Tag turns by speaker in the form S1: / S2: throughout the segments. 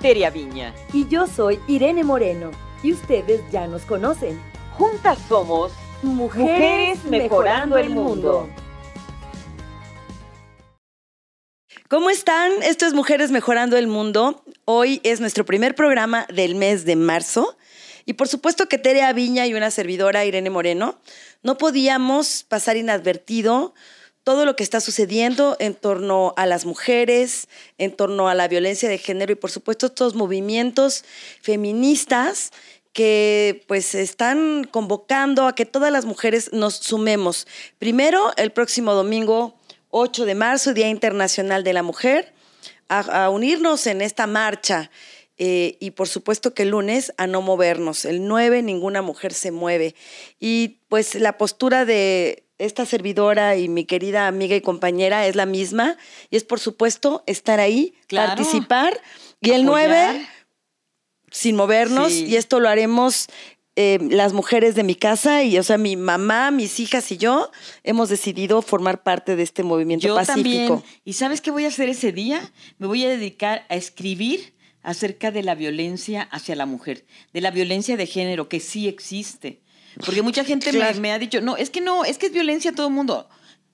S1: Teria Viña.
S2: Y yo soy Irene Moreno. Y ustedes ya nos conocen.
S1: Juntas somos
S2: Mujeres, mejorando, el mundo.
S3: ¿Cómo están? Esto es Mujeres Mejorando el Mundo. Hoy es nuestro primer programa del mes de marzo. Y por supuesto que Teria Viña y una servidora, Irene Moreno, no podíamos pasar inadvertido todo lo que está sucediendo en torno a las mujeres, en torno a la violencia de género y por supuesto estos movimientos feministas que pues están convocando a que todas las mujeres nos sumemos. Primero, el próximo domingo 8 de marzo, Día Internacional de la Mujer, a, unirnos en esta marcha. Eh, y por supuesto que el lunes a no movernos. El 9 ninguna mujer se mueve. Y pues la postura de esta servidora y mi querida amiga y compañera es la misma. Y es por supuesto estar ahí, participar. Y el 9 sin movernos. Y esto lo haremos eh, las mujeres de mi casa y, o sea, mi mamá, mis hijas y yo hemos decidido formar parte de este movimiento
S1: yo
S3: pacífico.
S1: También. ¿Y sabes qué voy a hacer ese día? Me voy a dedicar a escribir acerca de la violencia hacia la mujer, de la violencia de género que sí existe. Porque mucha gente me, ha dicho, no, es que no, es que es violencia a todo el mundo.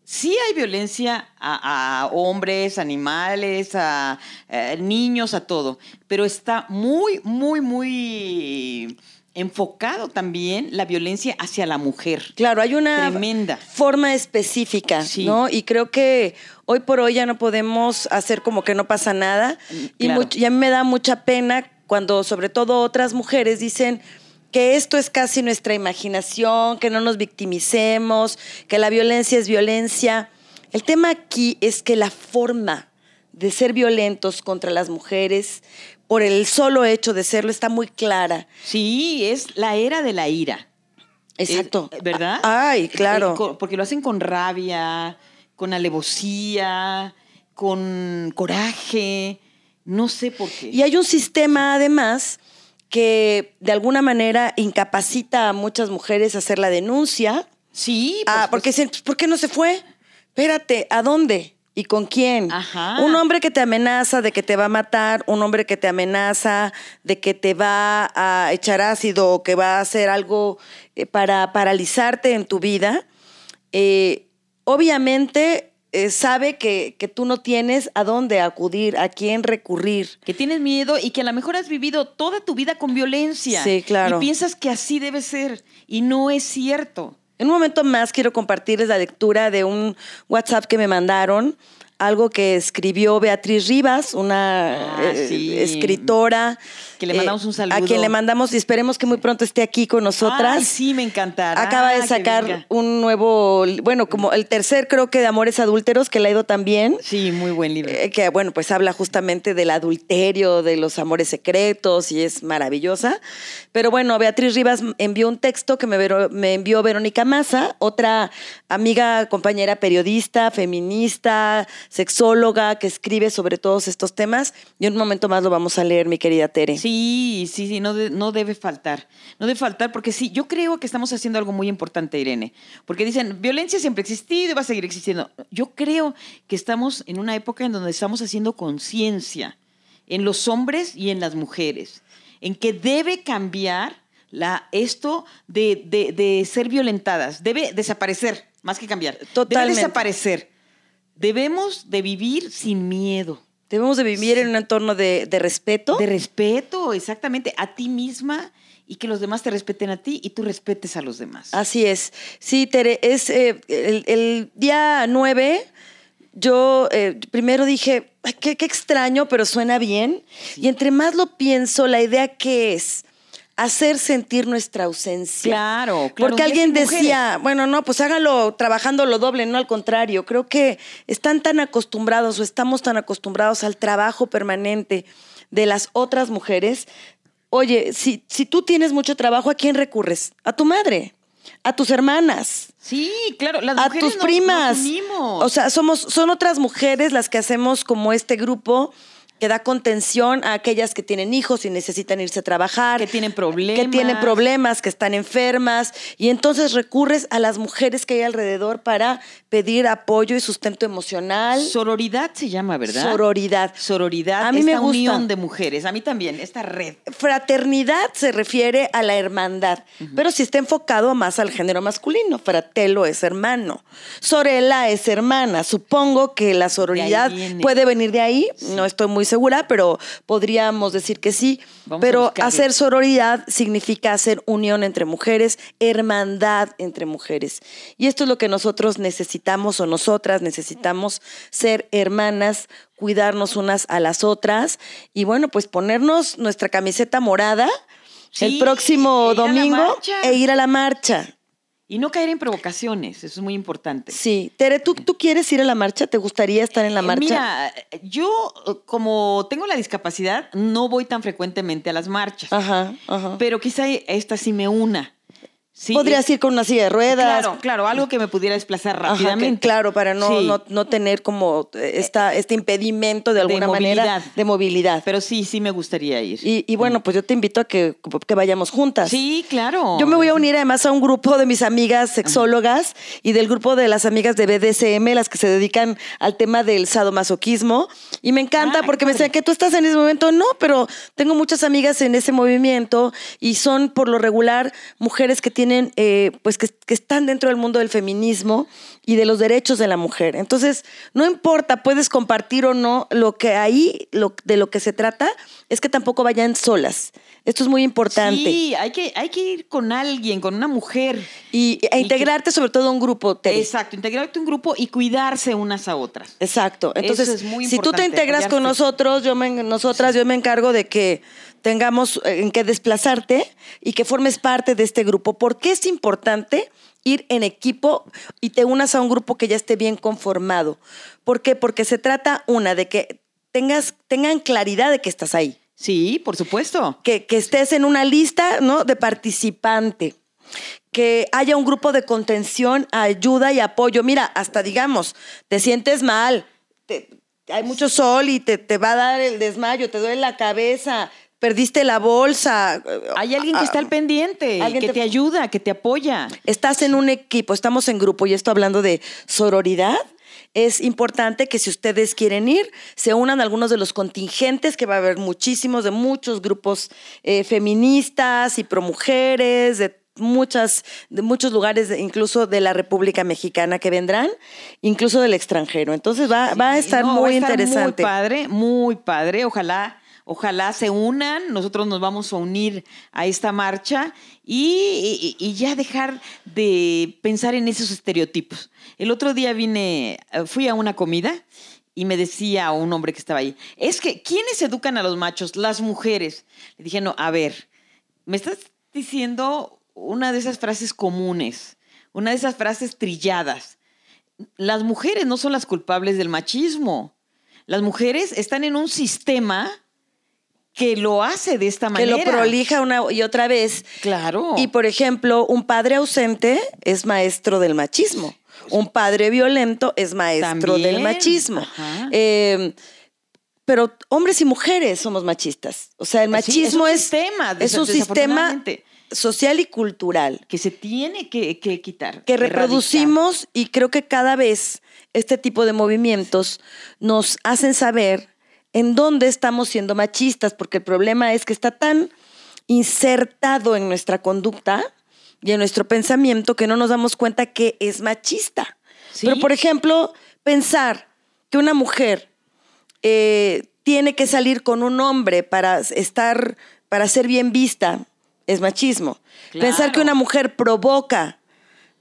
S1: Sí hay violencia a, hombres, animales, a, a, niños, a todo, pero está muy, muy, muy enfocado también la violencia hacia la mujer.
S3: Claro, hay una tremenda forma específica, ¿no? Y creo que hoy por hoy ya no podemos hacer como que no pasa nada. Y, a mí me da mucha pena cuando sobre todo otras mujeres dicen que esto es casi nuestra imaginación, que no nos victimicemos, que la violencia es violencia. El tema aquí es que la forma de ser violentos contra las mujeres por el solo hecho de serlo está muy clara.
S1: Sí, es la era de la ira.
S3: Exacto.
S1: ¿Verdad?
S3: Ay, claro.
S1: Porque lo hacen con rabia, con alevosía, con coraje, no sé por qué.
S3: Y hay un sistema además que de alguna manera incapacita a muchas mujeres a hacer la denuncia.
S1: Sí.
S3: Ah, porque dicen, ¿por qué no se fue? Espérate, ¿a dónde? ¿Y con quién? Un hombre que te amenaza de que te va a matar, un hombre que te amenaza de que te va a echar ácido o que va a hacer algo eh, para paralizarte en tu vida, eh, obviamente eh, sabe que, que, tú no tienes a dónde acudir, a quién recurrir.
S1: Que tienes miedo y que a lo mejor has vivido toda tu vida con violencia.
S3: Sí, claro.
S1: Y piensas que así debe ser y no es cierto.
S3: En un momento más quiero compartirles la lectura de un WhatsApp que me mandaron algo que escribió Beatriz Rivas, una ah, eh, escritora.
S1: Que le mandamos un eh, saludo.
S3: A quien le mandamos y esperemos que muy pronto esté aquí con nosotras.
S1: Ay, sí, me encantará.
S3: Acaba de sacar un nuevo, bueno, como el tercer creo que de Amores Adúlteros, que le ha ido también.
S1: Sí, muy buen libro.
S3: Eh, que bueno, pues habla justamente del adulterio, de los amores secretos y es maravillosa. Pero bueno, Beatriz Rivas envió un texto que me, me envió Verónica Massa, otra amiga, compañera periodista, feminista, sexóloga que escribe sobre todos estos temas. Y un momento más lo vamos a leer, mi querida Tere.
S1: Sí, sí, sí, no, no debe faltar. No debe faltar porque sí, yo creo que estamos haciendo algo muy importante, Irene. Porque dicen, violencia siempre ha existido y va a seguir existiendo. Yo creo que estamos en una época en donde estamos haciendo conciencia en los hombres y en las mujeres, en que debe cambiar la, esto de, de, ser violentadas, debe desaparecer, más que cambiar. Totalmente. Debe desaparecer. Debemos de vivir sin miedo.
S3: Debemos de vivir en un entorno de, respeto.
S1: De respeto, exactamente, a ti misma y que los demás te respeten a ti y tú respetes a los demás.
S3: Así es. Sí, Tere, es eh, el, día 9, yo eh, primero dije, qué, qué, extraño, pero suena bien. Y entre más lo pienso, la idea que es hacer sentir nuestra ausencia.
S1: Claro,
S3: claro. Porque alguien decía, bueno, no, pues hágalo trabajando lo doble, no al contrario. Creo que están tan acostumbrados o estamos tan acostumbrados al trabajo permanente de las otras mujeres. Oye, si, si tú tienes mucho trabajo, ¿a quién recurres? A tu madre, a tus hermanas.
S1: Sí, claro, las
S3: a tus primas.
S1: Nos
S3: o sea, somos, son otras mujeres las que hacemos como este grupo que da contención a aquellas que tienen hijos y necesitan irse a trabajar.
S1: Que tienen problemas.
S3: Que tienen problemas, que están enfermas. Y entonces recurres a las mujeres que hay alrededor para pedir apoyo y sustento emocional.
S1: Sororidad se llama, ¿verdad?
S3: Sororidad.
S1: Sororidad.
S3: A mí
S1: esta
S3: me gusta.
S1: unión de mujeres. A mí también, esta red.
S3: Fraternidad se refiere a la hermandad, pero si está enfocado más al género masculino. Fratelo es hermano. Sorella es hermana. Supongo que la sororidad puede venir de ahí. No estoy muy segura, pero podríamos decir que sí.
S1: Vamos
S3: pero hacer sororidad significa hacer unión entre mujeres, hermandad entre mujeres. Y esto es lo que nosotros necesitamos o nosotras necesitamos ser hermanas, cuidarnos unas a las otras y bueno, pues ponernos nuestra camiseta morada el próximo
S1: e
S3: domingo e ir a la marcha.
S1: Y no caer en provocaciones, eso es muy importante.
S3: Sí, Tere, ¿tú, ¿tú quieres ir a la marcha? ¿Te gustaría estar en la
S1: Eh,
S3: marcha?
S1: Mira, yo como tengo la discapacidad, no voy tan frecuentemente a las marchas,
S3: Ajá, ajá.
S1: pero quizá esta sí me una. Sí,
S3: Podrías
S1: eh,
S3: ir con una silla de ruedas.
S1: Claro, claro, algo que me pudiera desplazar
S3: Ajá,
S1: rápidamente.
S3: que- claro, para no,
S1: Sí.
S3: no, no tener como eh, esta, este impedimento de alguna manera
S1: movilidad.
S3: de movilidad.
S1: Pero sí, sí me gustaría ir.
S3: y, y bueno, pues yo te invito a que, que vayamos juntas.
S1: sí, claro.
S3: Yo me voy a unir además a un grupo de mis amigas sexólogas y del grupo de las amigas de BDSM, las que se dedican al tema del sadomasoquismo. Y me encanta
S1: Ah,
S3: porque me decían que tú estás en ese momento. No, pero tengo muchas amigas en ese movimiento y son por lo regular mujeres que tienen, eh, pues que, que están dentro del mundo del feminismo y de los derechos de la mujer. Entonces, no importa, puedes compartir o no, lo que ahí, lo, de lo que se trata, es que tampoco vayan solas. Esto es muy importante.
S1: Sí, hay que, hay que ir con alguien, con una mujer.
S3: Y, e
S1: que-
S3: integrarte sobre todo a un grupo.
S1: Exacto, integrarte a un grupo y cuidarse unas a otras.
S3: Exacto. Entonces,
S1: es muy
S3: si tú te integras con nosotros, yo me, nosotras, yo me encargo de que tengamos eh, en qué desplazarte y que formes parte de este grupo. ¿Por qué es importante ir en equipo y te unas a un grupo que ya esté bien conformado? ¿Por qué? Porque se trata, una, de que tengas, tengan claridad de que estás ahí.
S1: Sí, por supuesto.
S3: que, que estés en una lista ¿no? de participante, que haya un grupo de contención, ayuda y apoyo. Mira, hasta digamos, te sientes mal, te- hay mucho sol y te, te va a dar el desmayo, te duele la cabeza, perdiste la bolsa.
S1: Hay alguien que está al pendiente,
S3: alguien
S1: que
S3: te-
S1: te ajuda, que te apoya.
S3: Estás en un equipo, estamos en grupo y esto hablando de sororidad. Es importante que si ustedes quieren ir, se unan a algunos de los contingentes, que va a haber muchísimos, de muchos grupos eh, feministas y promujeres, de muchas, de muchos lugares, incluso de la República Mexicana que vendrán, incluso del extranjero. Entonces va, va a estar
S1: No,
S3: muy
S1: va a estar
S3: interesante.
S1: Muy padre, muy padre. Ojalá, ojalá se unan. Nosotros nos vamos a unir a esta marcha y, ya dejar de pensar en esos estereotipos. El otro día vine, eh, fui a una comida y me decía un hombre que estaba ahí, es que ¿quiénes educan a los machos? Las mujeres. Le dije, no, a ver, me estás diciendo una de esas frases comunes, una de esas frases trilladas las mujeres no son las culpables del machismo. Las mujeres están en un sistema que lo hace de esta
S3: que
S1: manera.
S3: lo prolija una y otra vez.
S1: Claro.
S3: Y por ejemplo, un padre ausente es maestro del machismo. Un padre violento es maestro
S1: También.
S3: del machismo. Eh, pero hombres y mujeres somos machistas. O sea, el
S1: Sí, es
S3: machismo
S1: un
S3: es,
S1: sistema,
S3: es un sistema social y cultural
S1: que se tiene que, que quitar.
S3: que
S1: erradicar.
S3: reproducimos y creo que cada vez este tipo de movimientos nos hacen saber en dónde estamos siendo machistas, porque el problema es que está tan insertado en nuestra conducta y en nuestro pensamiento que no nos damos cuenta que es machista.
S1: Sí.
S3: Pero, por ejemplo, pensar que una mujer eh, tiene que salir con un hombre para estar, para ser bien vista, es machismo.
S1: Claro.
S3: Pensar que una mujer provoca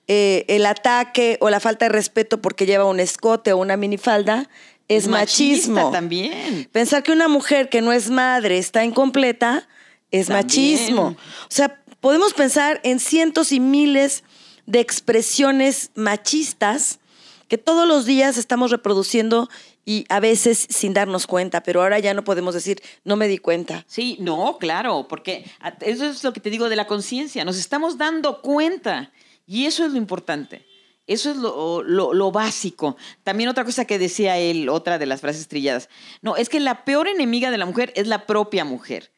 S3: eh, el ataque o la falta de respeto porque lleva un escote o una minifalda es
S1: Machista
S3: machismo.
S1: también.
S3: Pensar que una mujer que no es madre está incompleta es
S1: También.
S3: machismo. O sea, podemos pensar en cientos y miles de expresiones machistas que todos los días estamos reproduciendo y a veces sin darnos cuenta, pero ahora ya no podemos decir, no me di cuenta.
S1: Sí, no, claro, porque eso es lo que te digo de la conciencia. Nos estamos dando cuenta y eso es lo importante. Eso es lo, lo, básico. También otra cosa que decía él, otra de las frases trilladas. No, es que la peor enemiga de la mujer es la propia mujer.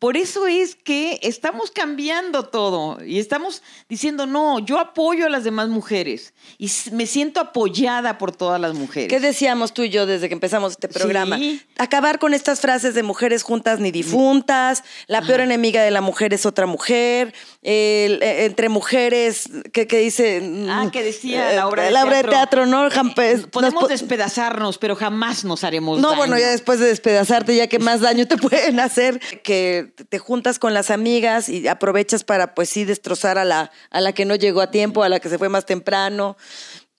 S1: Por eso es que estamos cambiando todo y estamos diciendo, no, yo apoyo a las demás mujeres y me siento apoyada por todas las mujeres.
S3: ¿Qué decíamos tú y yo desde que empezamos este programa? Acabar con estas frases de mujeres juntas ni difuntas, la peor enemiga de la mujer es otra mujer, e, entre mujeres, ¿qué, dice?
S1: Ah, que decía la obra de
S3: la obra teatro. ¿no?
S1: Eh, podemos despedazarnos, pero jamás nos haremos
S3: No, bueno, ya después de despedazarte, ya que más daño te pueden hacer, que te juntas con las amigas y aprovechas para, pues sí, destrozar a la, a la que no llegó a tiempo, a la que se fue más temprano.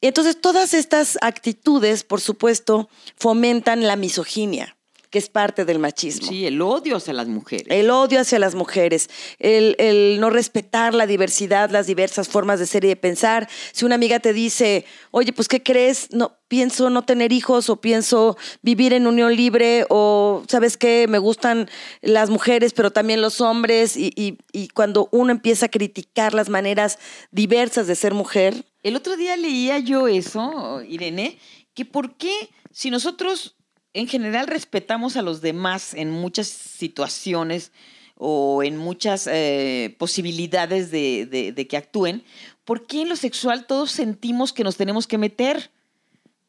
S3: Entonces todas estas actitudes, por supuesto, fomentan la misoginia que es parte del machismo.
S1: Sí, el odio hacia las mujeres.
S3: El odio hacia las mujeres, el, el, no respetar la diversidad, las diversas formas de ser y de pensar. Si una amiga te dice, oye, pues, ¿qué crees? No, pienso no tener hijos o pienso vivir en unión libre o, ¿sabes qué? Me gustan las mujeres, pero también los hombres. Y, y, y cuando uno empieza a criticar las maneras diversas de ser mujer.
S1: El otro día leía yo eso, Irene, que por qué si nosotros en general respetamos a los demás en muchas situaciones o en muchas eh, posibilidades de, de, que actúen, ¿por qué en lo sexual todos sentimos que nos tenemos que meter?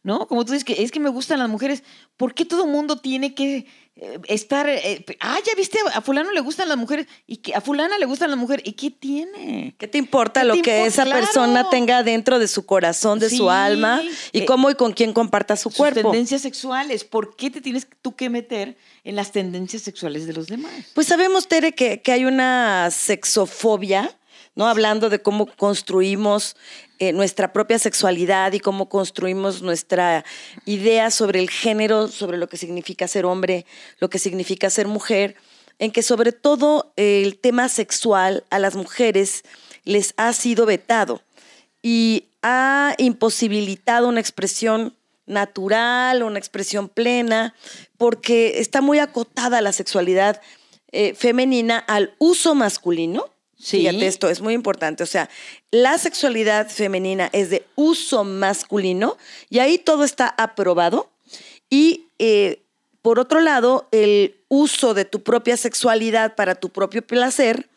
S1: ¿No? Como tú dices, que es que me gustan las mujeres, ¿por qué todo el mundo tiene que eh, estar, eh, ah, ya viste, a fulano le gustan las mujeres y que a fulana le gustan las mujeres. ¿Y qué tiene?
S3: ¿Qué te importa lo que esa persona tenga dentro de su corazón, de su alma y eh, cómo y con quién comparta su cuerpo?
S1: tendencias sexuales. ¿Por qué te tienes tú que meter en las tendencias sexuales de los demás?
S3: Pues sabemos, Tere, que, que hay una sexofobia ¿no? Hablando de cómo construimos eh, nuestra propia sexualidad y cómo construimos nuestra idea sobre el género, sobre lo que significa ser hombre, lo que significa ser mujer, en que sobre todo el tema sexual a las mujeres les ha sido vetado y ha imposibilitado una expresión natural, una expresión plena, porque está muy acotada la sexualidad eh, femenina al uso masculino Sí. Fíjate, esto es muy importante. O sea, la sexualidad femenina es de uso masculino y ahí todo está aprobado. Y eh, por otro lado, el uso de tu propia sexualidad para tu propio placer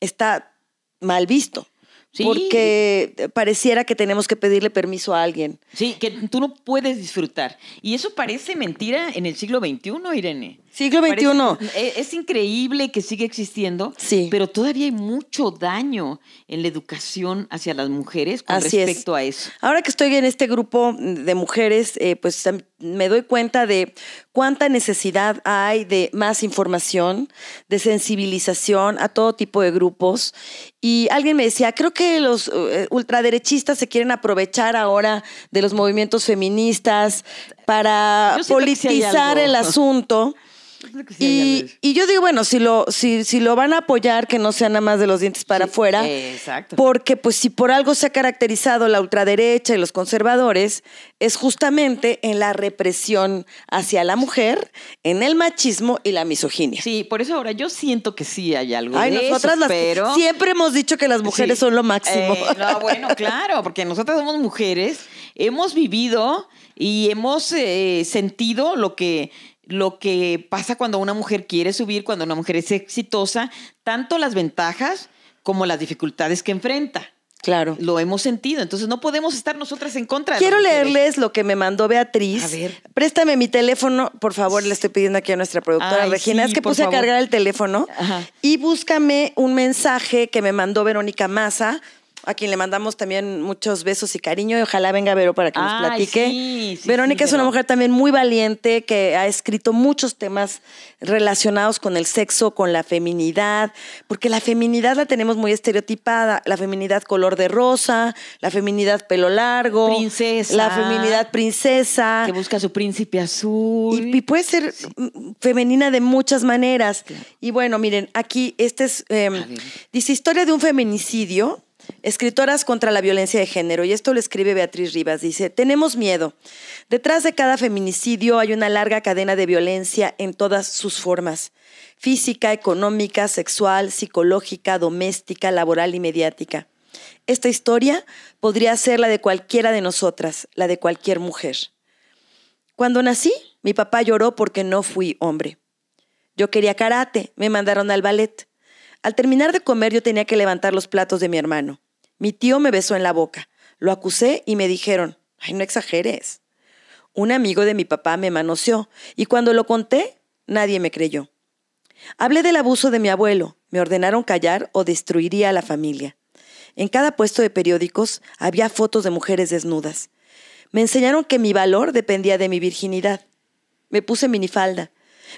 S3: está mal visto. Porque pareciera que tenemos que pedirle permiso a alguien.
S1: Sí, que tú no puedes disfrutar. Y eso parece mentira en el siglo XXI, Irene.
S3: Siglo XXI.
S1: E, es, increíble que siga existiendo,
S3: sí.
S1: pero todavía hay mucho daño en la educación hacia las mujeres con respecto a eso.
S3: Ahora que estoy en este grupo de mujeres, eh, pues me doy cuenta de cuánta necesidad hay de más información, de sensibilización a todo tipo de grupos. Y alguien me decía, creo que los eh, ultraderechistas se quieren aprovechar ahora de los movimientos feministas para politizar el asunto. Y, yo digo, bueno, si lo, si, si lo van a apoyar, que no sea nada más de los dientes para afuera.
S1: Exacto.
S3: Porque, pues, si por algo se ha caracterizado la ultraderecha y los conservadores, es justamente en la represión hacia la mujer, en el machismo y la misoginia.
S1: Sí, por eso ahora yo siento que sí hay algo
S3: Ay,
S1: de
S3: nosotras
S1: pero...
S3: siempre hemos dicho que las mujeres son lo máximo.
S1: Eh, no, bueno, claro, porque nosotras somos mujeres, hemos vivido y hemos eh, sentido lo que lo que pasa cuando una mujer quiere subir, cuando una mujer es exitosa, tanto las ventajas como las dificultades que enfrenta.
S3: Claro.
S1: Lo hemos sentido, entonces no podemos estar nosotras en contra.
S3: Quiero leerles lo que me mandó Beatriz.
S1: A ver.
S3: Préstame mi teléfono, por favor, le estoy pidiendo aquí a nuestra productora Regina. es que puse a cargar el teléfono y búscame un mensaje que me mandó Verónica Maza a quien le mandamos también muchos besos y cariño. Y ojalá venga Vero para que nos platique. Verónica es una mujer también muy valiente que ha escrito muchos temas relacionados con el sexo, con la feminidad, porque la feminidad la tenemos muy estereotipada, la feminidad color de rosa, la feminidad pelo largo,
S1: princesa,
S3: la feminidad princesa,
S1: que busca su príncipe azul.
S3: Y, puede ser femenina de muchas maneras. Y bueno, miren, aquí este es, em, dice historia de un feminicidio Escritoras contra la violencia de género, y esto lo escribe Beatriz Rivas, dice, tenemos miedo. Detrás de cada feminicidio hay una larga cadena de violencia en todas sus formas, física, económica, sexual, psicológica, doméstica, laboral y mediática. Esta historia podría ser la de cualquiera de nosotras, la de cualquier mujer. Cuando nací, mi papá lloró porque no fui hombre. Yo quería karate, me mandaron al ballet. Al terminar de comer yo tenía que levantar los platos de mi hermano. Mi tío me besó en la boca. Lo acusé y me dijeron, ay, no exageres. Un amigo de mi papá me manoseó y cuando lo conté, nadie me creyó. Hablé del abuso de mi abuelo, me ordenaron callar o destruiría a la familia. En cada puesto de periódicos había fotos de mujeres desnudas. Me enseñaron que mi valor dependía de mi virginidad. Me puse minifalda.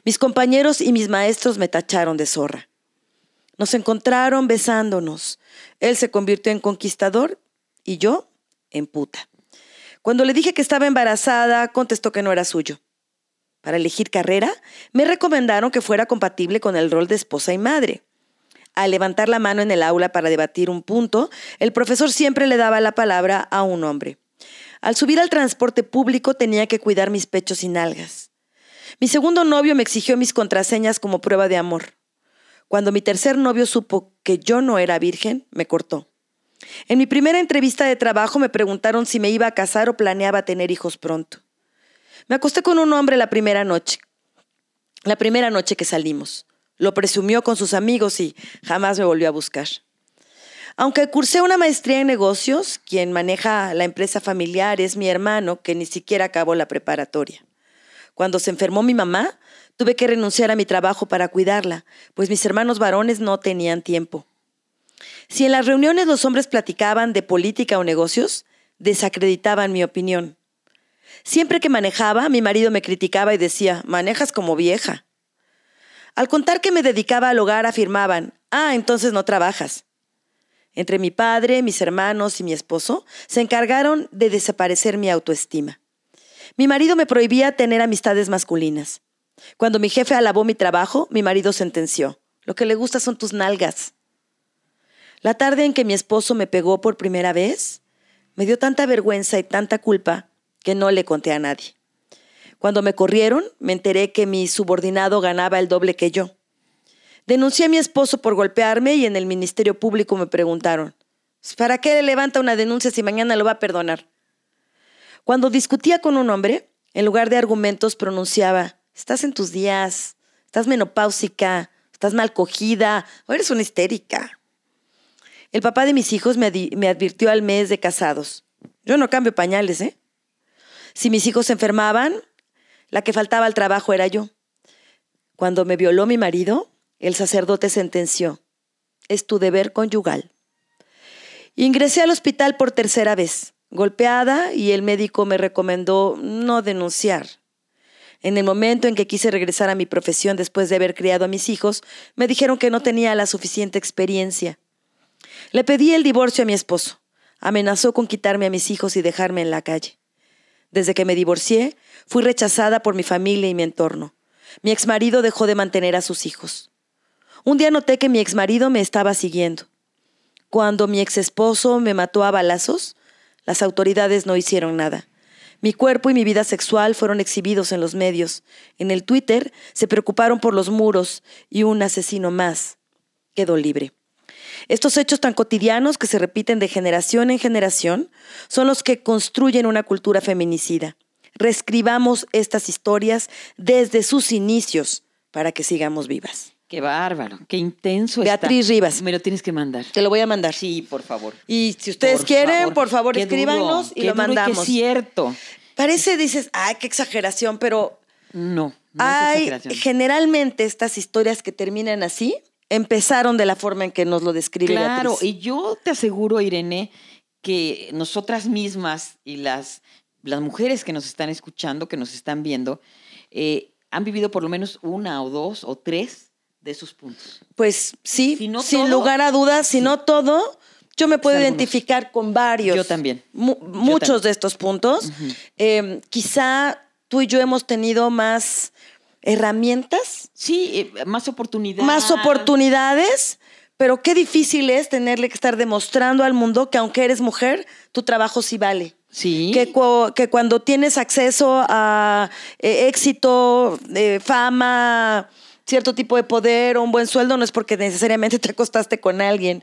S3: Mis compañeros y mis maestros me tacharon de zorra. Nos encontraron besándonos. Él se convirtió en conquistador y yo en puta. Cuando le dije que estaba embarazada, contestó que no era suyo. Para elegir carrera, me recomendaron que fuera compatible con el rol de esposa y madre. Al levantar la mano en el aula para debatir un punto, el profesor siempre le daba la palabra a un hombre. Al subir al transporte público tenía que cuidar mis pechos y nalgas. Mi segundo novio me exigió mis contraseñas como prueba de amor. Cuando mi tercer novio supo que yo no era virgen, me cortó. En mi primera entrevista de trabajo me preguntaron si me iba a casar o planeaba tener hijos pronto. Me acosté con un hombre la primera noche, la primera noche que salimos. Lo presumió con sus amigos y jamás me volvió a buscar. Aunque cursé una maestría en negocios, quien maneja la empresa familiar es mi hermano, que ni siquiera acabó la preparatoria. Cuando se enfermó mi mamá, tuve que renunciar a mi trabajo para cuidarla, pues mis hermanos varones no tenían tiempo. Si en las reuniones los hombres platicaban de política o negocios, desacreditaban mi opinión. Siempre que manejaba, mi marido me criticaba y decía, manejas como vieja. Al contar que me dedicaba al hogar, afirmaban, ah, entonces no trabajas. Entre mi padre, mis hermanos y mi esposo se encargaron de desaparecer mi autoestima. Mi marido me prohibía tener amistades masculinas. Cuando mi jefe alabó mi trabajo, mi marido sentenció, lo que le gusta son tus nalgas. La tarde en que mi esposo me pegó por primera vez, me dio tanta vergüenza y tanta culpa que no le conté a nadie. Cuando me corrieron, me enteré que mi subordinado ganaba el doble que yo. Denuncié a mi esposo por golpearme y en el Ministerio Público me preguntaron, ¿para qué le levanta una denuncia si mañana lo va a perdonar? Cuando discutía con un hombre, en lugar de argumentos pronunciaba, estás en tus días, estás menopáusica, estás mal cogida o eres una histérica. El papá de mis hijos me, me advirtió al mes de casados. Yo no cambio pañales, ¿eh? Si mis hijos se enfermaban, la que faltaba al trabajo era yo. Cuando me violó mi marido, el sacerdote sentenció, es tu deber conyugal. Ingresé al hospital por tercera vez, golpeada, y el médico me recomendó no denunciar. En el momento en que quise regresar a mi profesión después de haber criado a mis hijos, me dijeron que no tenía la suficiente experiencia. Le pedí el divorcio a mi esposo. Amenazó con quitarme a mis hijos y dejarme en la calle. Desde que me divorcié, fui rechazada por mi familia y mi entorno. Mi exmarido dejó de mantener a sus hijos. Un día noté que mi exmarido me estaba siguiendo. Cuando mi exesposo me mató a balazos, las autoridades no hicieron nada. Mi cuerpo y mi vida sexual fueron exhibidos en los medios. En el Twitter se preocuparon por los muros y un asesino más quedó libre. Estos hechos tan cotidianos que se repiten de generación en generación son los que construyen una cultura feminicida. Reescribamos estas historias desde sus inicios para que sigamos vivas.
S1: Qué bárbaro, qué intenso
S3: Beatriz Rivas.
S1: Me lo tienes que mandar.
S3: Te lo voy a mandar.
S1: Sí, por favor.
S3: Y si ustedes
S1: Por
S3: quieren,
S1: favor.
S3: por favor,
S1: Qué
S3: escríbanos
S1: duro,
S3: y
S1: qué
S3: lo mandamos.
S1: qué cierto.
S3: Parece, dices, ay, qué exageración, pero
S1: No, no es
S3: hay
S1: exageración.
S3: generalmente estas historias que terminan así empezaron de la forma en que nos lo describe
S1: Claro,
S3: Beatriz.
S1: y yo te aseguro, Irene, que nosotras mismas y las, las mujeres que nos están escuchando, que nos están viendo, eh, han vivido por lo menos una o dos o tres de esos puntos.
S3: Pues sí,
S1: Si no
S3: sin
S1: todo,
S3: lugar a dudas, si no todo, yo me puedo
S1: algunos.
S3: identificar con varios.
S1: Yo también.
S3: mu- muchos
S1: también.
S3: de estos puntos. Eh, quizá tú y yo hemos tenido más herramientas,
S1: Sí, eh, más oportunidades.
S3: más oportunidades, pero qué difícil es tenerle que estar demostrando al mundo que aunque eres mujer, tu trabajo sí vale.
S1: Sí.
S3: Que, cu- que cuando tienes acceso a eh, éxito, eh, fama, cierto tipo de poder o un buen sueldo, no es porque necesariamente te acostaste con alguien.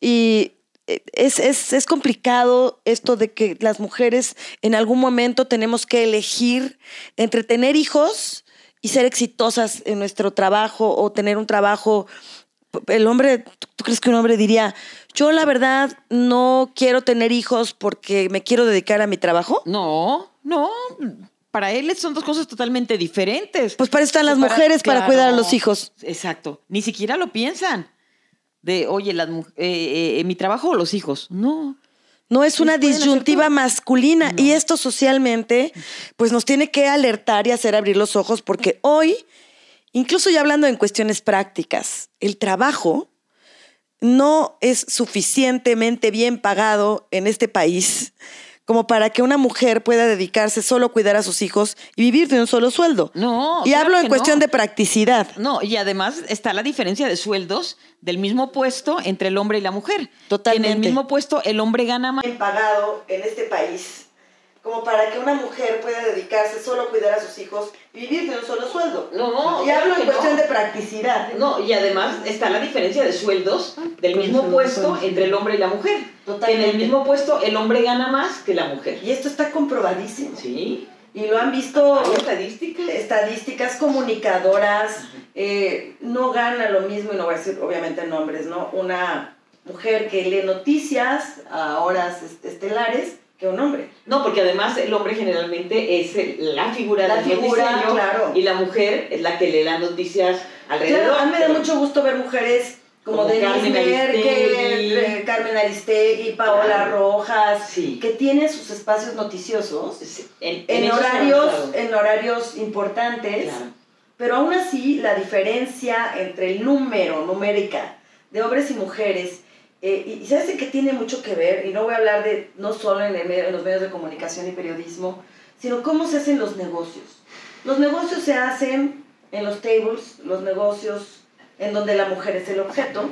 S3: Y eh, es, es, es complicado esto de que las mujeres en algún momento tenemos que elegir entre tener hijos y ser exitosas en nuestro trabajo o tener un trabajo. El hombre, ¿tú crees que un hombre diría, yo la verdad no quiero tener hijos porque me quiero dedicar a mi trabajo?
S1: No, no. Para él son dos cosas totalmente diferentes.
S3: Pues para eso están las
S1: Separa-
S3: mujeres, para cuidar a los hijos.
S1: Exacto. Ni siquiera lo piensan. De, oye, las mu- eh, eh, mi trabajo o los hijos. No.
S3: No es una
S1: Pues
S3: disyuntiva masculina. Y esto socialmente, pues nos tiene que alertar y hacer abrir los ojos, porque hoy, incluso ya hablando en cuestiones prácticas, el trabajo no es suficientemente bien pagado en este país como para que una mujer pueda dedicarse solo a cuidar a sus hijos y vivir de un solo sueldo.
S1: No,
S3: Y
S1: claro
S3: hablo en cuestión
S1: no.
S3: de practicidad.
S1: No, y además está la diferencia de sueldos del mismo puesto entre el hombre y la mujer.
S3: Totalmente.
S1: En el mismo puesto el hombre gana más.
S3: pagado en este país como para que una mujer pueda dedicarse solo a cuidar a sus hijos y vivir de un solo sueldo.
S1: No,
S3: y hablo en
S1: que no.
S3: cuestión de practicidad.
S1: No, y además está la diferencia de sueldos del mismo puesto entre el hombre y la mujer.
S3: Totalmente.
S1: En el mismo puesto el hombre gana más que la mujer.
S3: Y esto está comprobadísimo.
S1: Sí,
S3: Y lo han visto
S1: hay estadísticas.
S3: estadísticas comunicadoras. eh, no gana lo mismo, y no voy a decir obviamente nombres, ¿no? Una mujer que lee noticias a horas est- estelares que un hombre.
S1: No, porque además el hombre generalmente es la figura
S3: La
S1: del
S3: figura, claro.
S1: y la mujer es la que lee las noticias alrededor.
S3: Claro, a mí me da mucho gusto ver mujeres como,
S1: Como
S3: Denise
S1: Carmen
S3: Merkel, eh, Carmen Aristegui, Paola
S1: Claro.
S3: Rojas,
S1: Sí.
S3: que tienen sus espacios noticiosos
S1: Sí, En,
S3: horarios, en horarios importantes,
S1: Claro.
S3: pero aún así la diferencia entre el número, numérica, de hombres y mujeres, eh, y, sabes qué tiene mucho que ver, y no voy a hablar de no solo en, el medio- en los medios de comunicación y periodismo, sino cómo se hacen los negocios. Los negocios se hacen en los tables, los negocios en donde la mujer es el objeto,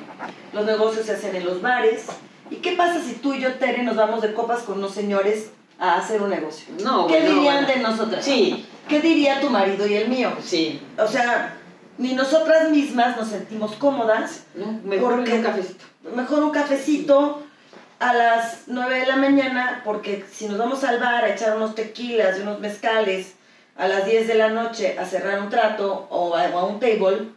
S3: los negocios se hacen en los bares. ¿Y qué pasa si tú y yo, Tere, nos vamos de copas con unos señores a hacer un negocio?
S1: No,
S3: ¿Qué
S1: bueno,
S3: dirían
S1: bueno.
S3: de nosotras?
S1: Sí,
S3: ¿Qué diría tu marido y el mío?
S1: sí.
S3: O sea, ni nosotras mismas nos sentimos cómodas.
S1: No, mejor
S3: Porque-
S1: un cafecito.
S3: Mejor un cafecito a las 9 de la mañana, porque si nos vamos al bar a echar unos tequilas y unos mezcales a las 10 de la noche a cerrar un trato o a, o a un table,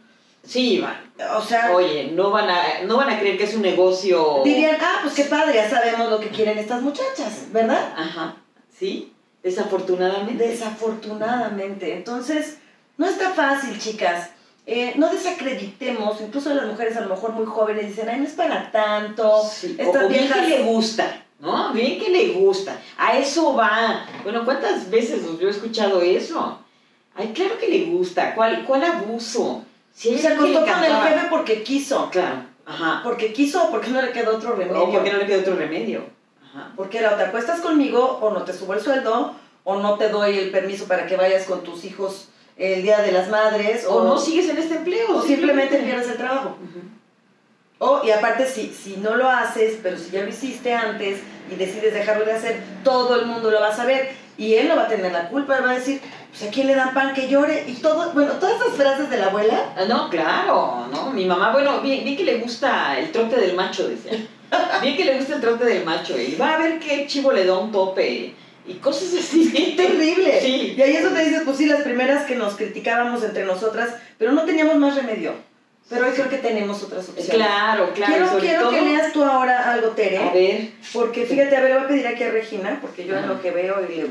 S1: Sí, van.
S3: o sea,
S1: Oye, no van a, no van a creer que es un negocio.
S3: dirían, ah, pues qué padre, ya sabemos lo que quieren estas muchachas, ¿verdad?
S1: Ajá, sí, desafortunadamente.
S3: Desafortunadamente. Entonces, no está fácil, chicas. Eh, no desacreditemos, incluso las mujeres a lo mejor muy jóvenes dicen, ay, no es para tanto.
S1: Sí, o-
S3: Estas
S1: o bien
S3: viejas...
S1: que le gusta, ¿no? Bien que le gusta. A eso va. Bueno, ¿cuántas veces yo he escuchado eso? Ay, claro que le gusta. ¿Cuál, cuál abuso? Si
S3: Se acostó con el jefe porque quiso.
S1: Claro, ajá.
S3: Porque quiso o porque no le quedó otro remedio.
S1: O porque no le queda otro remedio. Ajá.
S3: Porque era o te acuestas conmigo o no te subo el sueldo o no te doy el permiso para que vayas con tus hijos el día de las madres
S1: O no sigues en este empleo.
S3: o simplemente pierdes el trabajo.
S1: Ujú.
S3: O, y aparte, si, si no lo haces, pero si ya lo hiciste antes y decides dejarlo de hacer, todo el mundo lo va a saber. Y él no va a tener la culpa, él va a decir, pues a quién le dan pan que llore. Y todo, bueno, todas esas frases de la abuela,
S1: Ah, No, claro, ¿no? Mi mamá, bueno, bien, bien que le gusta el trote del macho, decía. Bien que le gusta el trote del macho. Y va a ver qué chivo le da un tope. Y cosas así.
S3: ¡qué terrible!
S1: Sí.
S3: Y ahí eso te dices, pues sí, las primeras que nos criticábamos entre nosotras, pero no teníamos más remedio. Pero hoy creo que tenemos otras opciones.
S1: Claro, claro.
S3: quiero
S1: sobre
S3: quiero
S1: todo,
S3: que leas tú ahora algo, Tere.
S1: A ver,
S3: Porque fíjate, a ver, le voy a pedir aquí a Regina, porque yo en lo que veo y le,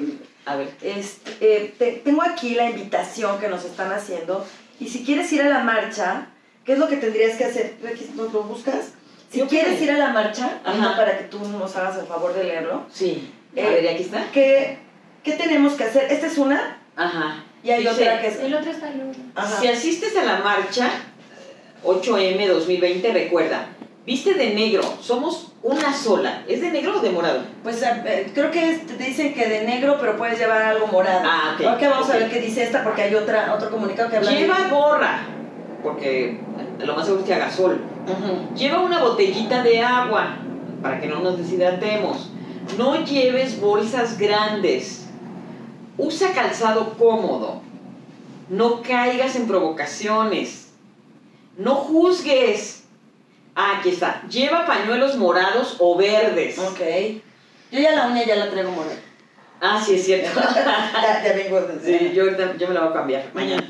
S1: a ver.
S3: Este, eh, te- tengo aquí la invitación que nos están haciendo y si quieres ir a la marcha, ¿qué es lo que tendrías que hacer? ¿Nos lo buscas? Si quieres ir a la marcha, para que tú nos hagas el favor de leerlo,
S1: Sí. A
S3: Eh,
S1: ver, ¿y aquí está?
S3: ¿qué, ¿qué tenemos que hacer? Esta es una
S1: Ajá.
S3: y hay
S1: Dice,
S3: otra que es...
S4: El otro está el otro.
S3: Ajá.
S1: Si asistes a la marcha 8M 2020, recuerda, viste de negro, somos una sola. ¿Es de negro o de morado?
S3: Pues eh, creo que es- te dicen que de negro, pero puedes llevar algo morado.
S1: Ah, ok.
S3: Ok, vamos a ver qué dice esta porque hay otra, otro comunicado que habla de-
S1: Lleva gorra, porque lo más seguro es que haga sol.
S3: Ujú.
S1: Lleva una botellita de agua para que no nos deshidratemos. No lleves bolsas grandes. Usa calzado cómodo. No caigas en provocaciones. No juzgues. Ah, aquí está. Lleva pañuelos morados o verdes.
S3: Ok. Yo ya la uña ya la traigo morada.
S1: Ah, sí, es cierto.
S3: ya, ya vengo.
S1: Sí, yo, yo me la voy a cambiar mañana.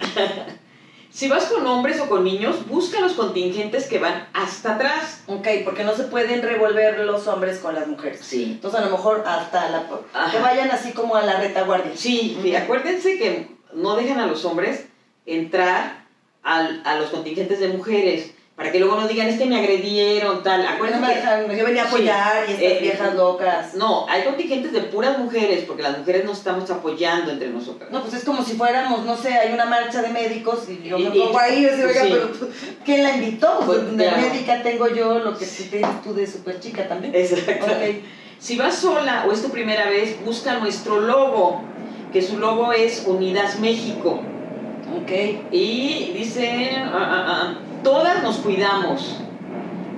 S1: Si vas con hombres o con niños, busca los contingentes que van hasta atrás.
S3: Ok, porque no se pueden revolver los hombres con las mujeres.
S1: Sí.
S3: Entonces a lo mejor hasta la...
S1: Ajá.
S3: Que vayan así como a la retaguardia.
S1: Sí, y acuérdense que no dejan a los hombres entrar al- a los contingentes de mujeres para que luego no digan es que me agredieron, tal.
S3: No
S1: Acuérdense
S3: dejan- yo venía a
S1: Sí.
S3: apoyar y estas
S1: Eh,
S3: viejas locas.
S1: No, hay contingentes de puras mujeres porque las mujeres nos estamos apoyando entre nosotras.
S3: No, pues es como si fuéramos, no sé, hay una marcha de médicos y yo me pongo ahí y digo, oiga,
S1: sí.
S3: pero tú, ¿quién la invitó?
S1: Pues,
S3: Pues, de
S1: claro.
S3: médica tengo yo lo que sí tienes tú de súper chica también.
S1: Exacto.
S3: Ok.
S1: Si vas sola o es tu primera vez, busca nuestro logo, que su logo es Unidas México.
S3: Ok.
S1: Y dice, ah, ah, ah, todas nos cuidamos.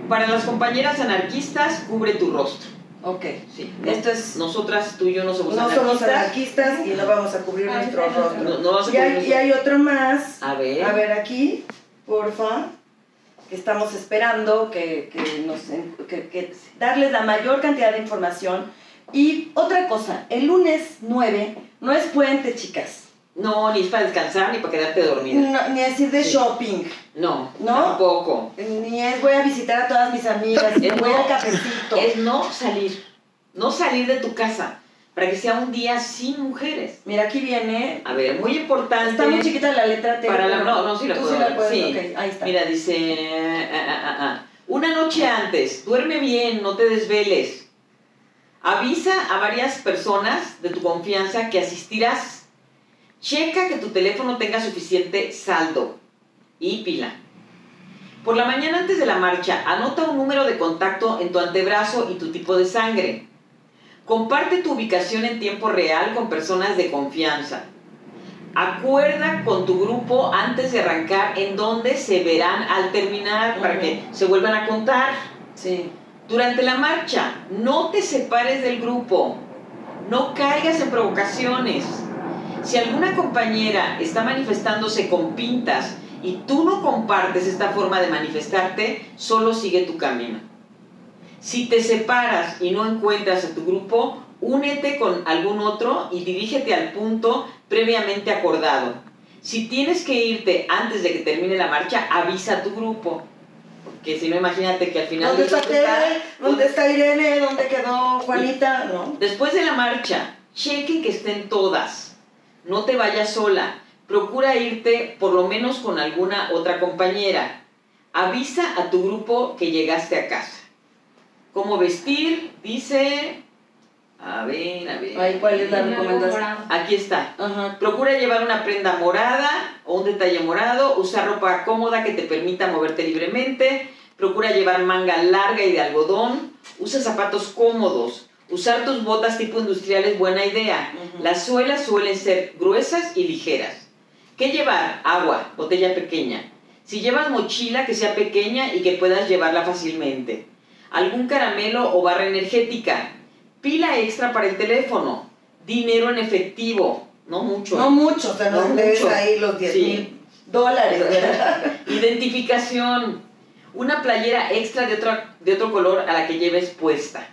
S1: Para las compañeras anarquistas, cubre tu rostro.
S3: Ok.
S1: Sí,
S3: Esto es-
S1: Nosotras, tú y yo no somos
S3: No
S1: anarquistas.
S3: somos anarquistas y no vamos a cubrir
S4: Ay,
S3: nuestro rostro.
S1: No, no vas a
S3: y, hay,
S1: cubrir
S3: y hay otro más.
S1: A ver.
S3: A ver aquí, porfa. Que estamos esperando que, que nos en- que- que darles la mayor cantidad de información. Y otra cosa, el lunes 9 no es puente, chicas.
S1: No, ni es para descansar ni para quedarte dormida.
S3: No, ni decir de
S1: Sí.
S3: shopping.
S1: No,
S3: ¿No?
S1: tampoco.
S3: Ni es voy a visitar a todas mis amigas.
S1: Es
S3: voy
S1: no-
S3: al cafecito.
S1: Es no salir. No salir de tu casa. Para que sea un día sin mujeres.
S3: Mira, aquí viene.
S1: A ver, muy importante.
S3: Está muy chiquita la letra T.
S1: Para la, no, no, sí la
S3: tú
S1: puedo
S3: sí la
S1: ver,
S3: puedes,
S1: sí.
S3: ok, ahí está.
S1: Mira, dice, ah, ah, ah. una noche antes, duerme bien, no te desveles. Avisa a varias personas de tu confianza que asistirás. Checa que tu teléfono tenga suficiente saldo y pila. Por la mañana antes de la marcha, anota un número de contacto en tu antebrazo y tu tipo de sangre. Comparte tu ubicación en tiempo real con personas de confianza. Acuerda con tu grupo antes de arrancar en dónde se verán al terminar para que se vuelvan a contar.
S3: Sí.
S1: Durante la marcha, no te separes del grupo. No caigas en provocaciones. Si alguna compañera está manifestándose con pintas y tú no compartes esta forma de manifestarte, solo sigue tu camino. Si te separas y no encuentras a tu grupo, únete con algún otro y dirígete al punto previamente acordado. Si tienes que irte antes de que termine la marcha, avisa a tu grupo. Porque si no, imagínate que al final...
S3: ¿Dónde está Tere? ¿Dónde está Irene? ¿Dónde quedó Juanita? ¿No?
S1: Después de la marcha, chequen que estén todas. No te vayas sola. Procura irte por lo menos con alguna otra compañera. Avisa a tu grupo que llegaste a casa. ¿Cómo vestir? Dice... A ver, a ver.
S3: Ay, ¿cuál es la recomendación?
S1: Aquí está.
S3: Ajá.
S1: Procura llevar una prenda morada o un detalle morado, usar ropa cómoda que te permita moverte libremente, procura llevar manga larga y de algodón, usa zapatos cómodos, usar tus botas tipo industrial es buena idea. Las suelas suelen ser gruesas y ligeras. ¿Qué llevar? Agua, botella pequeña. Si llevas mochila que sea pequeña y que puedas llevarla fácilmente. Algún caramelo o barra energética. Pila extra para el teléfono. Dinero en efectivo. No mucho.
S3: No mucho, o sea, no,
S1: No mucho.
S3: ahí los 10
S1: Sí.
S3: mil dólares.
S1: Identificación. Una playera extra de, otra, de otro color a la que lleves puesta.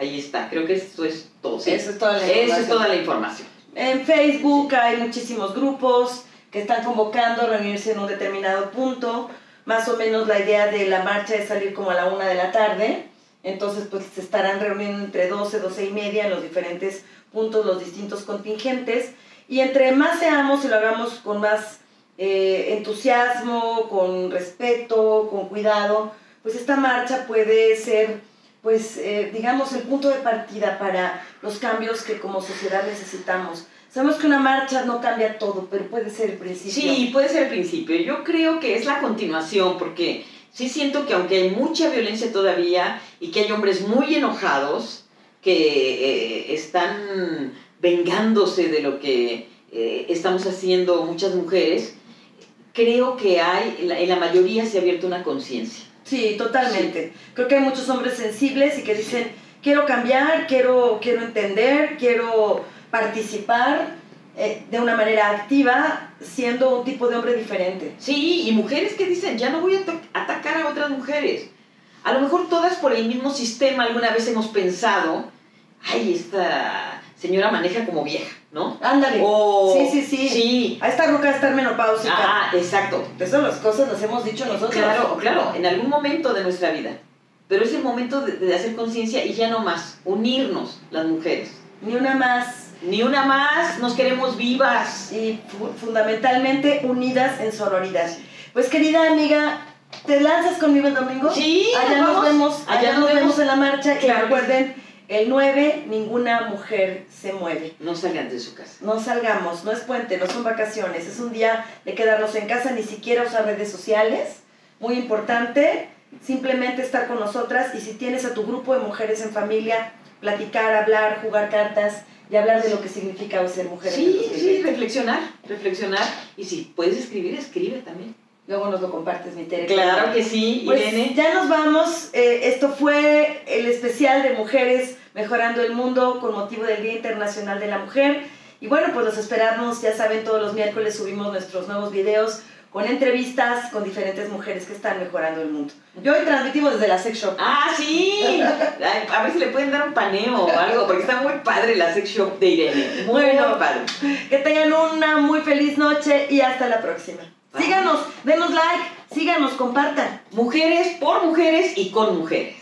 S1: Ahí está. Creo que esto es todo. sí.
S3: Eso es toda la
S1: Eso es
S3: información.
S1: toda la información.
S3: En Facebook hay muchísimos grupos que están convocando a reunirse en un determinado punto. Más o menos la idea de la marcha es salir como a la una de la tarde. Entonces, pues se estarán reuniendo entre 12, 12 y media en los diferentes puntos, los distintos contingentes. Y entre más seamos y lo hagamos con más eh, entusiasmo, con respeto, con cuidado, pues esta marcha puede ser, pues, eh, digamos, el punto de partida para los cambios que como sociedad necesitamos. Sabemos que una marcha no cambia todo, pero puede ser el principio.
S1: Sí, puede ser el principio. Yo creo que es la continuación, porque sí siento que aunque hay mucha violencia todavía y que hay hombres muy enojados que eh, están vengándose de lo que eh, estamos haciendo muchas mujeres, creo que hay, en la- en la mayoría se ha abierto una conciencia.
S3: Sí, totalmente. Creo que hay muchos hombres sensibles y que dicen, quiero cambiar, quiero, quiero entender, quiero participar. eh, de una manera activa, siendo un tipo de hombre diferente.
S1: Sí, y mujeres que dicen, ya no voy a atacar a otras mujeres. A lo mejor todas por el mismo sistema alguna vez hemos pensado, ay, esta señora maneja como vieja, ¿no?
S3: Ándale.
S1: O-
S3: sí, sí, sí.
S1: Sí.
S3: A esta ruca está menopáusica.
S1: Ah, exacto.
S3: Esas las cosas las hemos dicho nosotros.
S1: Claro, claro, en algún momento de nuestra vida. Pero es el momento de, de hacer conciencia y ya no más, unirnos las mujeres.
S3: Ni una más.
S1: Ni una más, nos queremos vivas.
S3: Y fu- fundamentalmente unidas en sororidad. Pues querida amiga, ¿te lanzas conmigo el domingo?
S1: Sí,
S3: allá
S1: nos
S3: nos, vemos, allá,
S1: Allá
S3: nos
S1: nos
S3: vemos.
S1: vemos.
S3: en la marcha
S1: Claro
S3: y
S1: que
S3: recuerden, el 9 ninguna mujer se mueve.
S1: No salgan de su casa.
S3: No salgamos, no es puente, no son vacaciones, es un día de quedarnos en casa, ni siquiera usar redes sociales. Muy importante, simplemente estar con nosotras y si tienes a tu grupo de mujeres en familia, platicar, hablar, jugar cartas y hablar de lo que significa ser mujer.
S1: Sí,
S3: 2020.
S1: sí, reflexionar, reflexionar. Y si puedes escribir, escribe también.
S3: Luego nos lo compartes, mi Tere.
S1: Claro que sí,
S3: Pues
S1: Irene.
S3: ya nos vamos. Eh, esto fue el especial de Mujeres Mejorando el Mundo con motivo del Día Internacional de la Mujer. Y bueno, pues los esperamos. Ya saben, todos los miércoles subimos nuestros nuevos videos con entrevistas con diferentes mujeres que están mejorando el mundo. Yo hoy transmitimos desde la sex shop.
S1: Ah, sí. A ver si le pueden dar un paneo o algo, porque está muy padre la sex shop de Irene. Muy
S3: Bueno.
S1: padre.
S3: Que tengan una muy feliz noche y hasta la próxima.
S1: Bye.
S3: Síganos, denos like, síganos, compartan.
S1: Mujeres por mujeres y con mujeres.